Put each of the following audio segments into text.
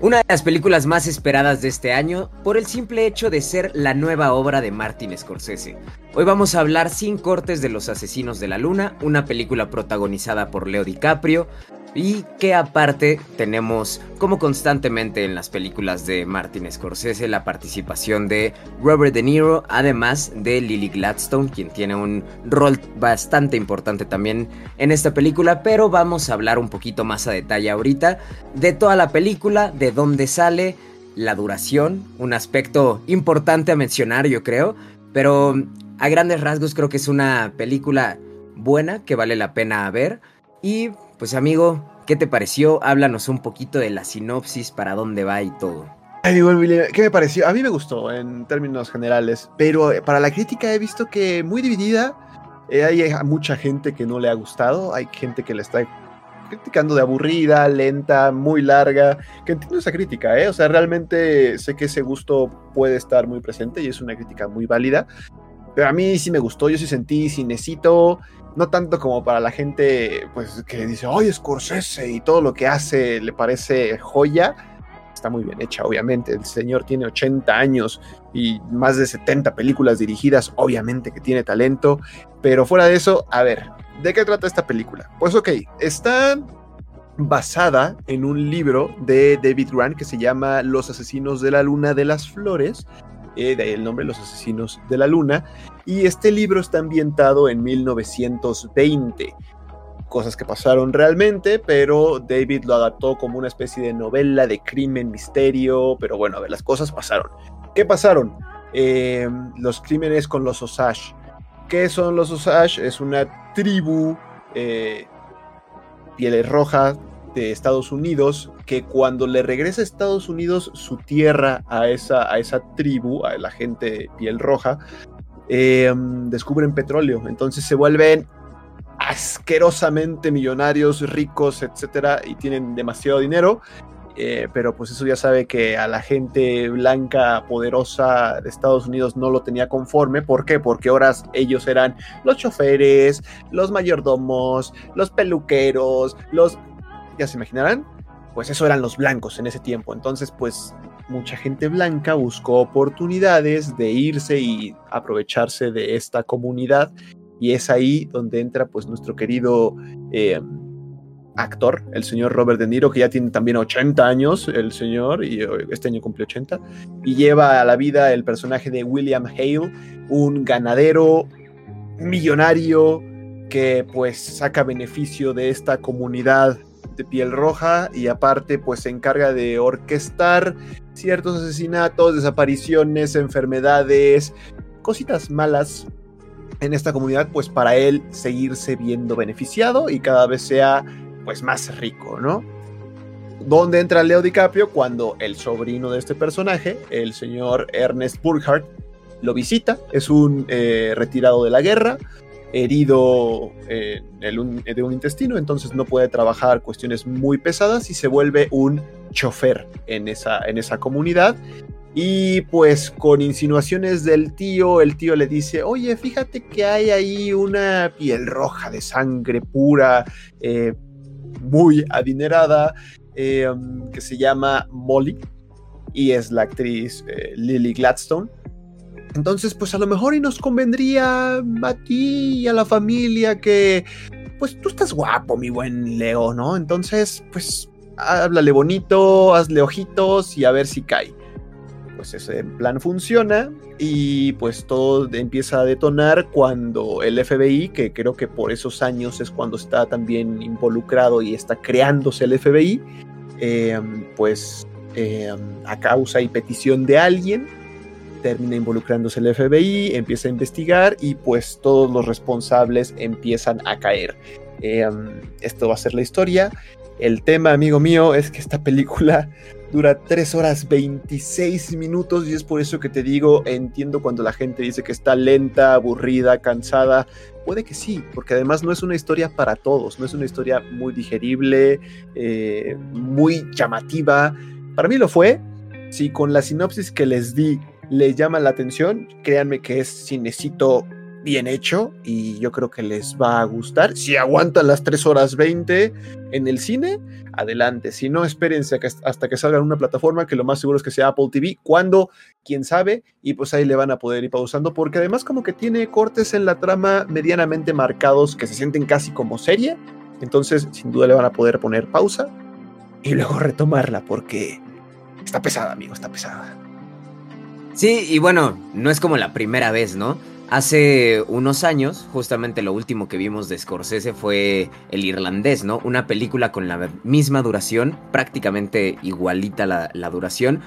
Una de las películas más esperadas de este año por el simple hecho de ser la nueva obra de Martin Scorsese. Hoy vamos a hablar sin cortes de Los Asesinos de la Luna, una película protagonizada por Leo DiCaprio, y que aparte tenemos, como constantemente en las películas de Martin Scorsese, la participación de Robert De Niro, además de Lily Gladstone, quien tiene un rol bastante importante también en esta película, pero vamos a hablar un poquito más a detalle ahorita de toda la película, de dónde sale, la duración, un aspecto importante a mencionar yo creo, pero a grandes rasgos creo que es una película buena que vale la pena ver y pues amigo, ¿qué te pareció? Háblanos un poquito de la sinopsis, para dónde va y todo. ¿qué me pareció? A mí me gustó en términos generales, pero eh, para la crítica he visto que muy dividida. Eh, hay mucha gente que no le ha gustado, hay gente que le está criticando de aburrida, lenta, muy larga, que entiendo esa crítica, ¿eh? O sea, realmente sé que ese gusto puede estar muy presente y es una crítica muy válida, pero a mí sí me gustó, yo sí sentí necesito no tanto como para la gente pues que dice, oye, Scorsese y todo lo que hace le parece joya. Está muy bien hecha, obviamente. El señor tiene 80 años y más de 70 películas dirigidas, obviamente que tiene talento. Pero fuera de eso, a ver, ¿de qué trata esta película? Pues ok, está basada en un libro de David Grant que se llama Los asesinos de la luna de las flores, eh, de ahí el nombre Los Asesinos de la Luna, y este libro está ambientado en 1920. Cosas que pasaron realmente, pero David lo adaptó como una especie de novela de crimen, misterio, pero bueno, a ver, las cosas pasaron. ¿Qué pasaron? Em, los crímenes con los Osage. ¿Qué son los Osage? Es una tribu eh, pieles rojas de Estados Unidos que cuando le regresa a Estados Unidos su tierra a esa, a esa tribu, a la gente piel roja, em, descubren petróleo. Entonces se vuelven asquerosamente millonarios, ricos, etcétera, y tienen demasiado dinero. Eh, pero pues eso ya sabe que a la gente blanca poderosa de Estados Unidos no lo tenía conforme. ¿Por qué? Porque ahora ellos eran los choferes, los mayordomos, los peluqueros, los ya se imaginarán, pues eso eran los blancos en ese tiempo. Entonces, pues mucha gente blanca buscó oportunidades de irse y aprovecharse de esta comunidad. Y es ahí donde entra pues nuestro querido eh, actor, el señor Robert De Niro, que ya tiene también 80 años, el señor, y eh, este año cumple 80, y lleva a la vida el personaje de William Hale, un ganadero millonario que pues saca beneficio de esta comunidad de piel roja y aparte pues se encarga de orquestar ciertos asesinatos, desapariciones, enfermedades, cositas malas en esta comunidad pues para él seguirse viendo beneficiado y cada vez sea pues más rico, ¿no? ¿Dónde entra Leo DiCaprio? Cuando el sobrino de este personaje, el señor Ernest Burkhardt, lo visita, es un eh, retirado de la guerra, herido eh, de un intestino, entonces no puede trabajar cuestiones muy pesadas y se vuelve un chofer en esa, en esa comunidad. Y pues con insinuaciones del tío, el tío le dice, oye, fíjate que hay ahí una piel roja de sangre pura, eh, muy adinerada, eh, que se llama Molly, y es la actriz Lily Gladstone. Entonces, pues a lo mejor y nos convendría a ti y a la familia que, pues tú estás guapo, mi buen Leo, ¿no? Entonces, pues háblale bonito, hazle ojitos y a ver si cae. Pues ese plan funciona y pues todo empieza a detonar cuando el FBI, que creo que por esos años es cuando está también involucrado y está creándose el FBI, em, pues em, a causa y petición de alguien, termina involucrándose el FBI, empieza a investigar y pues todos los responsables empiezan a caer. Em, esto va a ser la historia. El tema, amigo mío, es que esta película dura 3 horas 26 minutos y es por eso que te digo, entiendo cuando la gente dice que está lenta, aburrida, cansada. Puede que sí, porque además no es una historia para todos, no es una historia muy digerible, eh, muy llamativa. Para mí lo fue. Si con la sinopsis que les di le llama la atención, créanme que es cinecito bien hecho y yo creo que les va a gustar. Si aguantan las 3 horas 20 en el cine, adelante. Si no, espérense hasta que salga en una plataforma que lo más seguro es que sea Apple TV. Cuando, quién sabe, y pues ahí le van a poder ir pausando porque además como que tiene cortes en la trama medianamente marcados que se sienten casi como serie. Entonces, sin duda le van a poder poner pausa y luego retomarla porque está pesada, amigo, está pesada. Sí, y bueno, no es como la primera vez, ¿no? Hace unos años, justamente lo último que vimos de Scorsese fue El Irlandés, ¿no? Una película con la misma duración, prácticamente igualita la, la duración,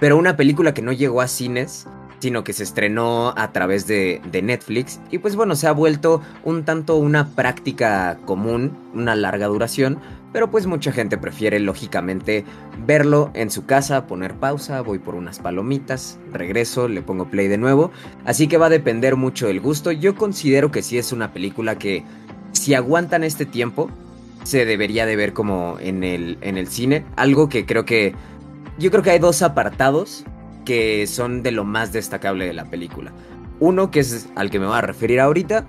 pero una película que no llegó a cines, sino que se estrenó a través de, de, Netflix y pues bueno, se ha vuelto un tanto una práctica común, una larga duración, pero pues mucha gente prefiere lógicamente verlo en su casa, poner pausa, voy por unas palomitas, regreso, le pongo play de nuevo, así que va a depender mucho del gusto. Yo considero que sí es una película que si aguantan este tiempo, se debería de ver como en el, en el cine, algo que creo que... Yo creo que hay dos apartados que son de lo más destacable de la película. Uno que es al que me voy a referir ahorita,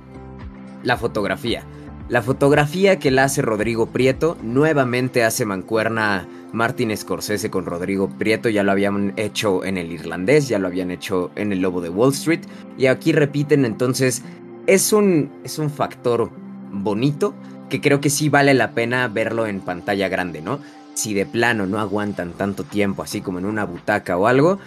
la fotografía. La fotografía que la hace Rodrigo Prieto nuevamente hace mancuerna Martin Scorsese con Rodrigo Prieto, ya lo habían hecho en el irlandés, ya lo habían hecho en el Lobo de Wall Street y aquí repiten, entonces es un, es un factor bonito que creo que sí vale la pena verlo en pantalla grande, ¿no? Si de plano no aguantan tanto tiempo así como en una butaca o algo,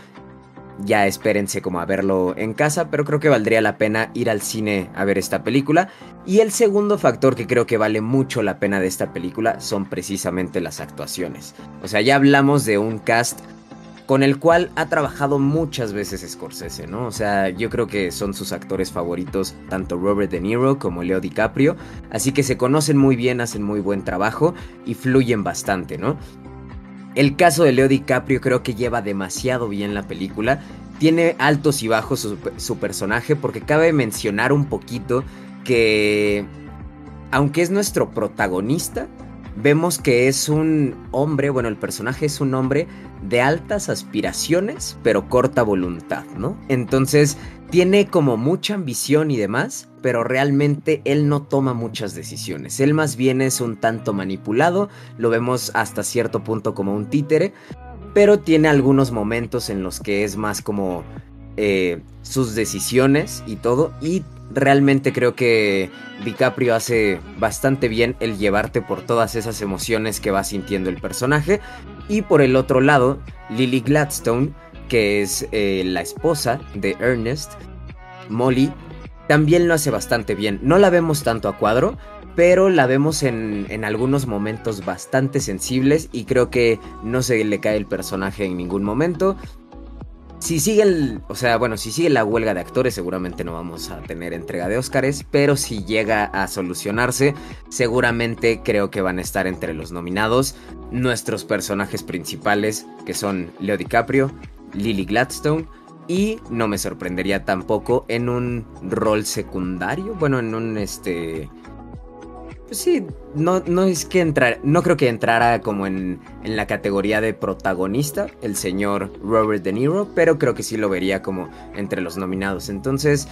ya espérense como a verlo en casa, pero creo que valdría la pena ir al cine a ver esta película. Y el segundo factor que creo que vale mucho la pena de esta película son precisamente las actuaciones. O sea, ya hablamos de un cast con el cual ha trabajado muchas veces Scorsese, ¿no? O sea, yo creo que son sus actores favoritos, tanto Robert De Niro como Leo DiCaprio, así que se conocen muy bien, hacen muy buen trabajo y fluyen bastante, ¿no? El caso de Leo DiCaprio creo que lleva demasiado bien la película. Tiene altos y bajos su, personaje porque cabe mencionar un poquito que aunque es nuestro protagonista, vemos que es un hombre, bueno, el personaje es un hombre de altas aspiraciones, pero corta voluntad, ¿no? Entonces, tiene como mucha ambición y demás, pero realmente él no toma muchas decisiones. Él más bien es un tanto manipulado, lo vemos hasta cierto punto como un títere, pero tiene algunos momentos en los que es más como eh, sus decisiones y todo, y realmente creo que DiCaprio hace bastante bien el llevarte por todas esas emociones que va sintiendo el personaje. Y por el otro lado, Lily Gladstone que es eh, la esposa de Ernest, Molly, también lo hace bastante bien. No la vemos tanto a cuadro, pero la vemos en, en, algunos momentos bastante sensibles y creo que no se le cae el personaje en ningún momento. Si sigue el, o sea, bueno, si sigue la huelga de actores, seguramente no vamos a tener entrega de Óscares, pero si llega a solucionarse, seguramente creo que van a estar entre los nominados nuestros personajes principales, que son Leo DiCaprio, Lily Gladstone y no me sorprendería tampoco en un rol secundario, bueno, en un este sí, no, no es que entrar, no creo que entrara como en, en, la categoría de protagonista el señor Robert De Niro, pero creo que sí lo vería como entre los nominados. Entonces,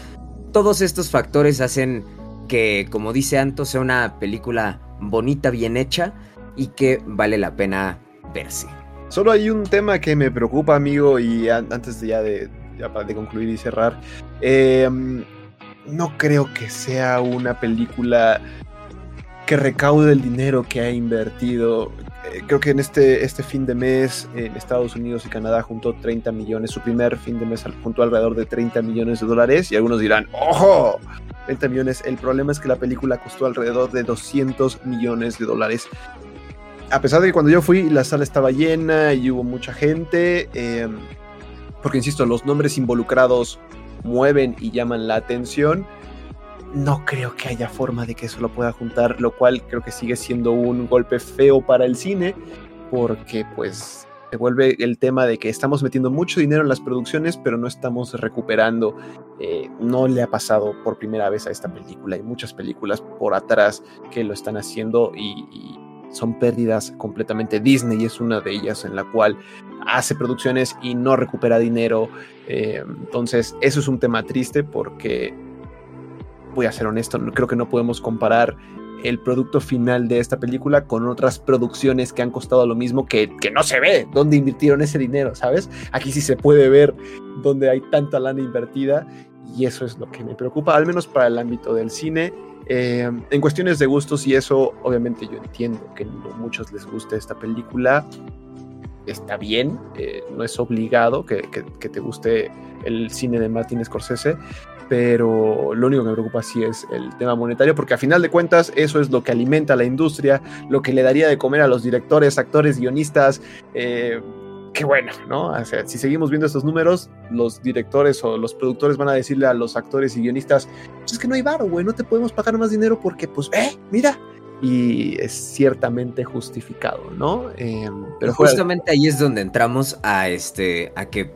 todos estos factores hacen que, como dice Anto, sea una película bonita, bien hecha y que vale la pena verse. Solo hay un tema que me preocupa, amigo, y antes de ya de, de concluir y cerrar. Em, no creo que sea una película que recaude el dinero que ha invertido. Eh, creo que en este, este fin de mes en Estados Unidos y Canadá juntó 30 millones, su primer fin de mes juntó alrededor de 30 millones de dólares y algunos dirán, ¡ojo! 30 millones. El problema es que la película costó alrededor de 200 millones de dólares a pesar de que cuando yo fui la sala estaba llena y hubo mucha gente, em, porque insisto, los nombres involucrados mueven y llaman la atención, no creo que haya forma de que eso lo pueda juntar, lo cual creo que sigue siendo un golpe feo para el cine, porque pues se vuelve el tema de que estamos metiendo mucho dinero en las producciones, pero no estamos recuperando. Eh, no le ha pasado por primera vez a esta película. Hay muchas películas por atrás que lo están haciendo y son pérdidas completamente. Disney es una de ellas en la cual hace producciones y no recupera dinero. Eh, entonces, eso es un tema triste porque voy a ser honesto, creo que no podemos comparar el producto final de esta película con otras producciones que han costado lo mismo que, que no se ve dónde invirtieron ese dinero, ¿sabes? Aquí sí se puede ver dónde hay tanta lana invertida y eso es lo que me preocupa, al menos para el ámbito del cine. Eh, en cuestiones de gustos y eso, obviamente yo entiendo que a muchos les guste esta película, está bien, eh, no es obligado que, que, te guste el cine de Martin Scorsese, pero lo único que me preocupa sí es el tema monetario, porque a final de cuentas eso es lo que alimenta a la industria, lo que le daría de comer a los directores, actores, guionistas. Eh, qué bueno, ¿no? O sea, si seguimos viendo estos números, los directores o los productores van a decirle a los actores y guionistas, pues es que no hay varo, güey, no te podemos pagar más dinero porque, pues, eh, mira, y es ciertamente justificado, ¿no? Em, pero justamente ahí es donde entramos a este, a que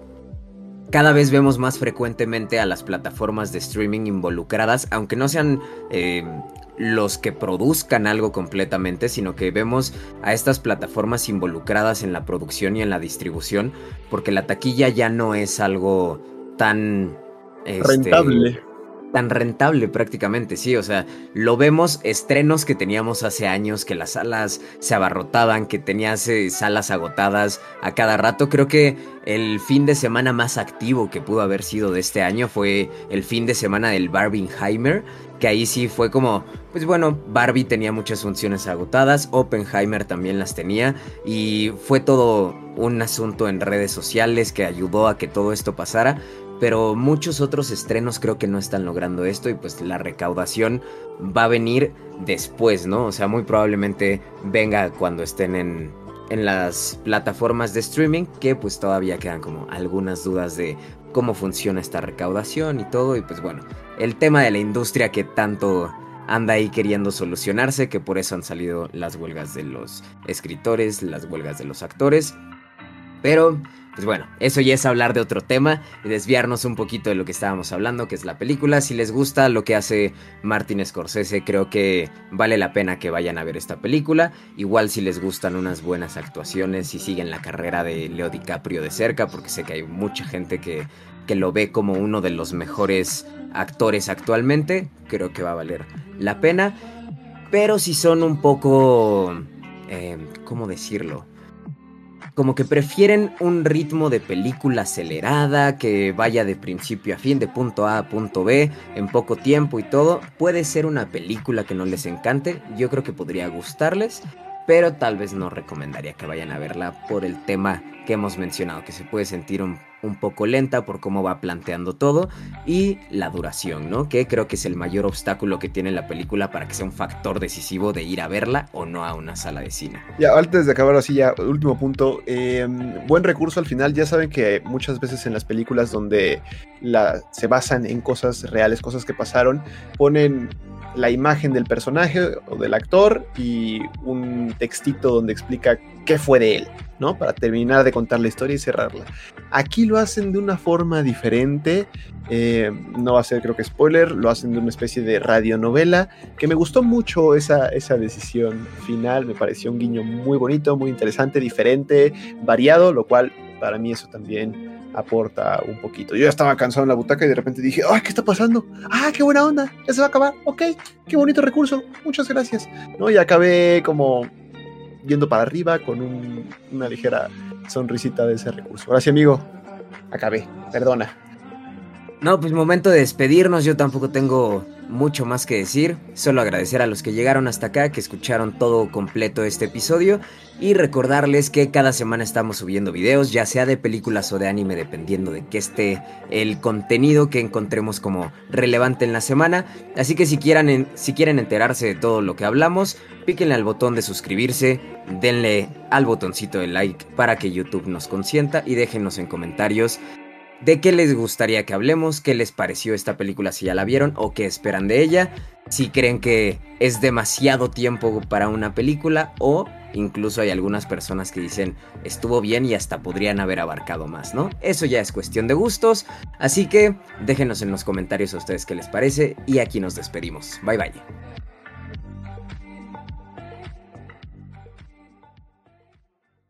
cada vez vemos más frecuentemente a las plataformas de streaming involucradas, aunque no sean eh, los que produzcan algo completamente, sino que vemos a estas plataformas involucradas en la producción y en la distribución, porque la taquilla ya no es algo tan... Este, Rentable tan rentable prácticamente, sí, o sea, lo vemos estrenos que teníamos hace años, que las salas se abarrotaban, que tenías eh, salas agotadas a cada rato, creo que el fin de semana más activo que pudo haber sido de este año fue el fin de semana del Barbenheimer, que ahí sí fue como, pues bueno, Barbie tenía muchas funciones agotadas, Oppenheimer también las tenía y fue todo un asunto en redes sociales que ayudó a que todo esto pasara, pero muchos otros estrenos creo que no están logrando esto y pues la recaudación va a venir después, ¿no? O sea, muy probablemente venga cuando estén en, en las plataformas de streaming, que pues todavía quedan como algunas dudas de cómo funciona esta recaudación y todo, y pues bueno, el tema de la industria que tanto anda ahí queriendo solucionarse, que por eso han salido las huelgas de los escritores, las huelgas de los actores, pero pues bueno, eso ya es hablar de otro tema y desviarnos un poquito de lo que estábamos hablando, que es la película. Si les gusta lo que hace Martin Scorsese, creo que vale la pena que vayan a ver esta película. Igual si les gustan unas buenas actuaciones y siguen la carrera de Leo DiCaprio de cerca, porque sé que hay mucha gente que, que lo ve como uno de los mejores actores actualmente, creo que va a valer la pena. Pero si son un poco... Eh, ¿Cómo decirlo? Como que prefieren un ritmo de película acelerada, que vaya de principio a fin, de punto A a punto B, en poco tiempo y todo. Puede ser una película que no les encante, yo creo que podría gustarles, pero tal vez no recomendaría que vayan a verla por el tema que hemos mencionado, que se puede sentir un, poco lenta por cómo va planteando todo y la duración, ¿no? Que creo que es el mayor obstáculo que tiene la película para que sea un factor decisivo de ir a verla o no a una sala de cine. Ya, antes de acabar así, ya, último punto, em, buen recurso al final, ya saben que muchas veces en las películas donde se basan en cosas reales, cosas que pasaron, ponen la imagen del personaje o del actor y un textito donde explica qué fue de él, ¿no? Para terminar de contar la historia y cerrarla. Aquí lo hacen de una forma diferente, eh, no va a ser creo que spoiler, lo hacen de una especie de radionovela, que me gustó mucho esa, esa decisión final, me pareció un guiño muy bonito, muy interesante, diferente, variado, lo cual para mí eso también aporta un poquito. Yo ya estaba cansado en la butaca y de repente dije, ¡ay, qué está pasando! ¡Ah, qué buena onda! Ya se va a acabar. Ok, qué bonito recurso. Muchas gracias. ¿No? Y acabé como yendo para arriba con una ligera sonrisita de ese recurso. Gracias, amigo. Acabé. Perdona. No, pues momento de despedirnos. Yo tampoco tengo mucho más que decir, solo agradecer a los que llegaron hasta acá, que escucharon todo completo este episodio y recordarles que cada semana estamos subiendo videos, ya sea de películas o de anime, dependiendo de que esté el contenido que encontremos como relevante en la semana. Así que si, si quieren enterarse de todo lo que hablamos, píquenle al botón de suscribirse, denle al botoncito de like para que YouTube nos consienta y déjenos en comentarios de qué les gustaría que hablemos, qué les pareció esta película si ya la vieron o qué esperan de ella, si creen que es demasiado tiempo para una película o incluso hay algunas personas que dicen estuvo bien y hasta podrían haber abarcado más, ¿no? Eso ya es cuestión de gustos, así que déjenos en los comentarios a ustedes qué les parece y aquí nos despedimos. Bye bye.